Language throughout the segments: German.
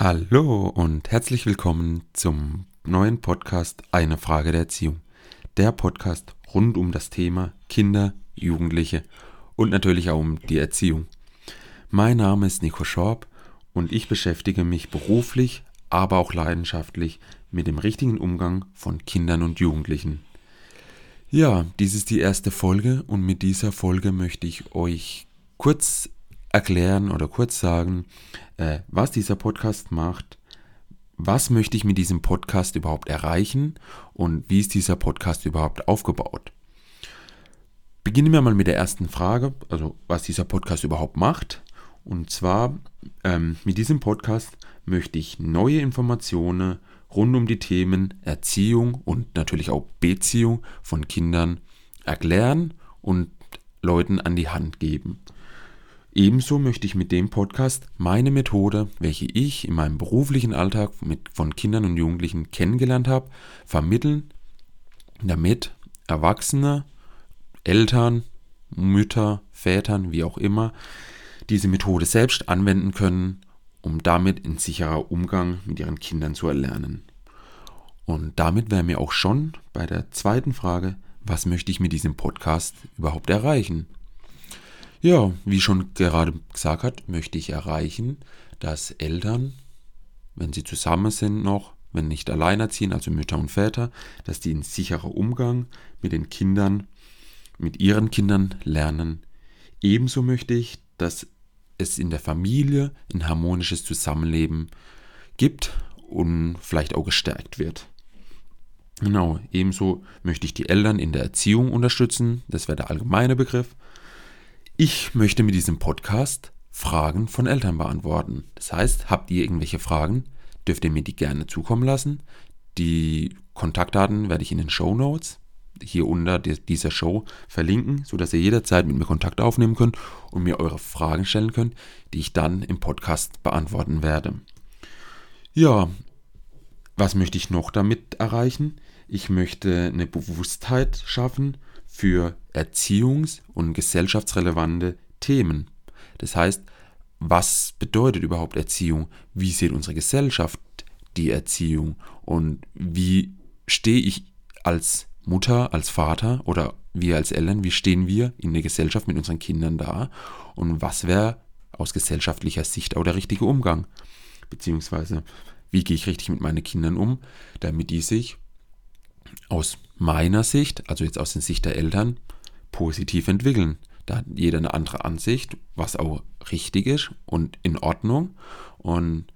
Hallo und herzlich willkommen zum neuen Podcast Eine Frage der Erziehung. Der Podcast rund um das Thema Kinder, Jugendliche und natürlich auch um die Erziehung. Mein Name ist Nico Schorb und ich beschäftige mich beruflich, aber auch leidenschaftlich mit dem richtigen Umgang von Kindern und Jugendlichen. Ja, dies ist die erste Folge und mit dieser Folge möchte ich euch kurz erklären oder kurz sagen, äh, was dieser Podcast macht, was möchte ich mit diesem Podcast überhaupt erreichen und wie ist dieser Podcast überhaupt aufgebaut. Beginnen wir mal mit der ersten Frage, also was dieser Podcast überhaupt macht. Und zwar ähm, mit diesem Podcast möchte ich neue Informationen rund um die Themen Erziehung und natürlich auch Beziehung von Kindern erklären und Leuten an die Hand geben. Ebenso möchte ich mit dem Podcast meine Methode, welche ich in meinem beruflichen Alltag mit, von Kindern und Jugendlichen kennengelernt habe, vermitteln, damit Erwachsene, Eltern, Mütter, Vätern, wie auch immer, diese Methode selbst anwenden können, um damit in sicherer Umgang mit ihren Kindern zu erlernen. Und damit wären wir auch schon bei der zweiten Frage, was möchte ich mit diesem Podcast überhaupt erreichen? Ja, wie schon gerade gesagt hat, möchte ich erreichen, dass Eltern, wenn sie zusammen sind noch, wenn nicht alleinerziehend, also Mütter und Väter, dass die in sicherer Umgang mit den Kindern, mit ihren Kindern lernen. Ebenso möchte ich, dass es in der Familie ein harmonisches Zusammenleben gibt und vielleicht auch gestärkt wird. Genau, ebenso möchte ich die Eltern in der Erziehung unterstützen, das wäre der allgemeine Begriff. Ich möchte mit diesem Podcast Fragen von Eltern beantworten. Das heißt, habt ihr irgendwelche Fragen, dürft ihr mir die gerne zukommen lassen. Die Kontaktdaten werde ich in den Show Notes hier unter dieser Show verlinken, sodass ihr jederzeit mit mir Kontakt aufnehmen könnt und mir eure Fragen stellen könnt, die ich dann im Podcast beantworten werde. Ja, was möchte ich noch damit erreichen? Ich möchte eine Bewusstheit schaffen für erziehungs- und gesellschaftsrelevante Themen. Das heißt, was bedeutet überhaupt Erziehung? Wie sieht unsere Gesellschaft die Erziehung? Und wie stehe ich als Mutter, als Vater oder wir als Eltern, wie stehen wir in der Gesellschaft mit unseren Kindern da? Und was wäre aus gesellschaftlicher Sicht auch der richtige Umgang? Beziehungsweise, wie gehe ich richtig mit meinen Kindern um, damit die sich aus meiner Sicht, also jetzt aus der Sicht der Eltern, positiv entwickeln. Da hat jeder eine andere Ansicht, was auch richtig ist und in Ordnung. Und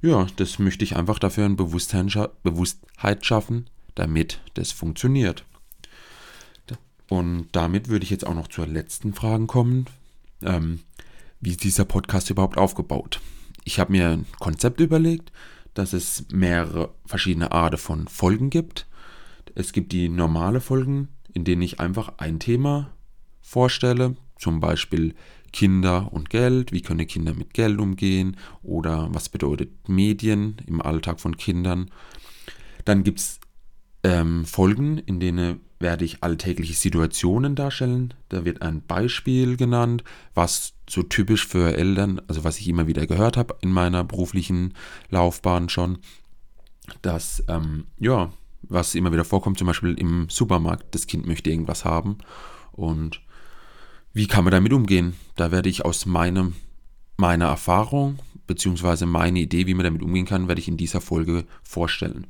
ja, das möchte ich einfach dafür ein Bewusstheit schaffen, damit das funktioniert. Und damit würde ich jetzt auch noch zur letzten Frage kommen. Ähm, wie ist dieser Podcast überhaupt aufgebaut? Ich habe mir ein Konzept überlegt, dass es mehrere verschiedene Arten von Folgen gibt. Es gibt die normale Folgen, in denen ich einfach ein Thema vorstelle, zum Beispiel Kinder und Geld, wie können Kinder mit Geld umgehen oder was bedeutet Medien im Alltag von Kindern. Dann gibt es ähm, Folgen, in denen werde ich alltägliche Situationen darstellen. Da wird ein Beispiel genannt, was so typisch für Eltern, also was ich immer wieder gehört habe in meiner beruflichen Laufbahn schon, dass ähm, ja was immer wieder vorkommt, zum Beispiel im Supermarkt, das Kind möchte irgendwas haben und wie kann man damit umgehen? Da werde ich aus meinem, meiner Erfahrung beziehungsweise meine Idee, wie man damit umgehen kann, werde ich in dieser Folge vorstellen.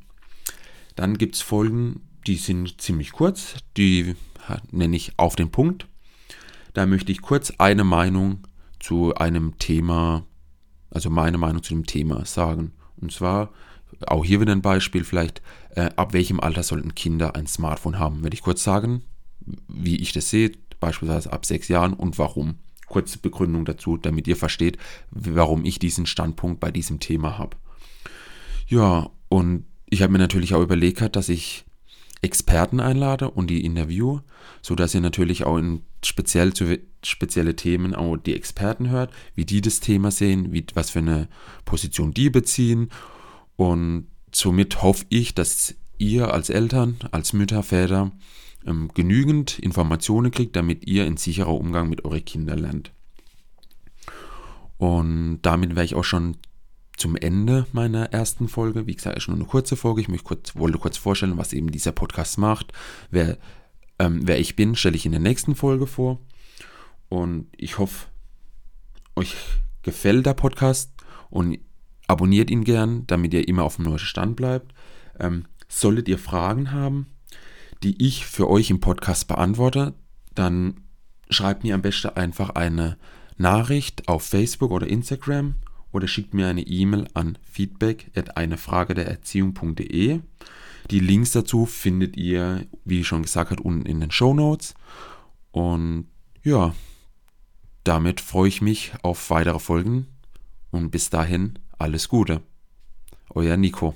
Dann gibt es Folgen, die sind ziemlich kurz, die nenne ich auf den Punkt. Da möchte ich kurz eine Meinung zu einem Thema, also meine Meinung zu dem Thema sagen. Und zwar auch hier wieder ein Beispiel vielleicht, äh, ab welchem Alter sollten Kinder ein Smartphone haben? Werde ich kurz sagen, wie ich das sehe, beispielsweise ab sechs Jahren und warum. Kurze Begründung dazu, damit ihr versteht, warum ich diesen Standpunkt bei diesem Thema habe. Ja, und ich habe mir natürlich auch überlegt, dass ich Experten einlade und die interview, sodass ihr natürlich auch in speziell zu spezielle Themen auch die Experten hört, wie die das Thema sehen, wie, was für eine Position die beziehen und somit hoffe ich, dass ihr als Eltern, als Mütter, Väter ähm, genügend Informationen kriegt, damit ihr in sicherer Umgang mit euren Kindern lernt. Und damit wäre ich auch schon zum Ende meiner ersten Folge. Wie gesagt, ist nur eine kurze Folge. Ich möchte kurz, wollte kurz vorstellen, was eben dieser Podcast macht. Wer, ähm, wer ich bin, stelle ich in der nächsten Folge vor. Und ich hoffe, euch gefällt der Podcast und abonniert ihn gern, damit ihr immer auf dem neuesten Stand bleibt. Ähm, solltet ihr Fragen haben, die ich für euch im Podcast beantworte, dann schreibt mir am besten einfach eine Nachricht auf Facebook oder Instagram oder schickt mir eine E-Mail an feedback at Erziehung.de. Die Links dazu findet ihr, wie ich schon gesagt habe, unten in den Show Notes. Und ja, damit freue ich mich auf weitere Folgen und bis dahin alles Gute. Euer Nico.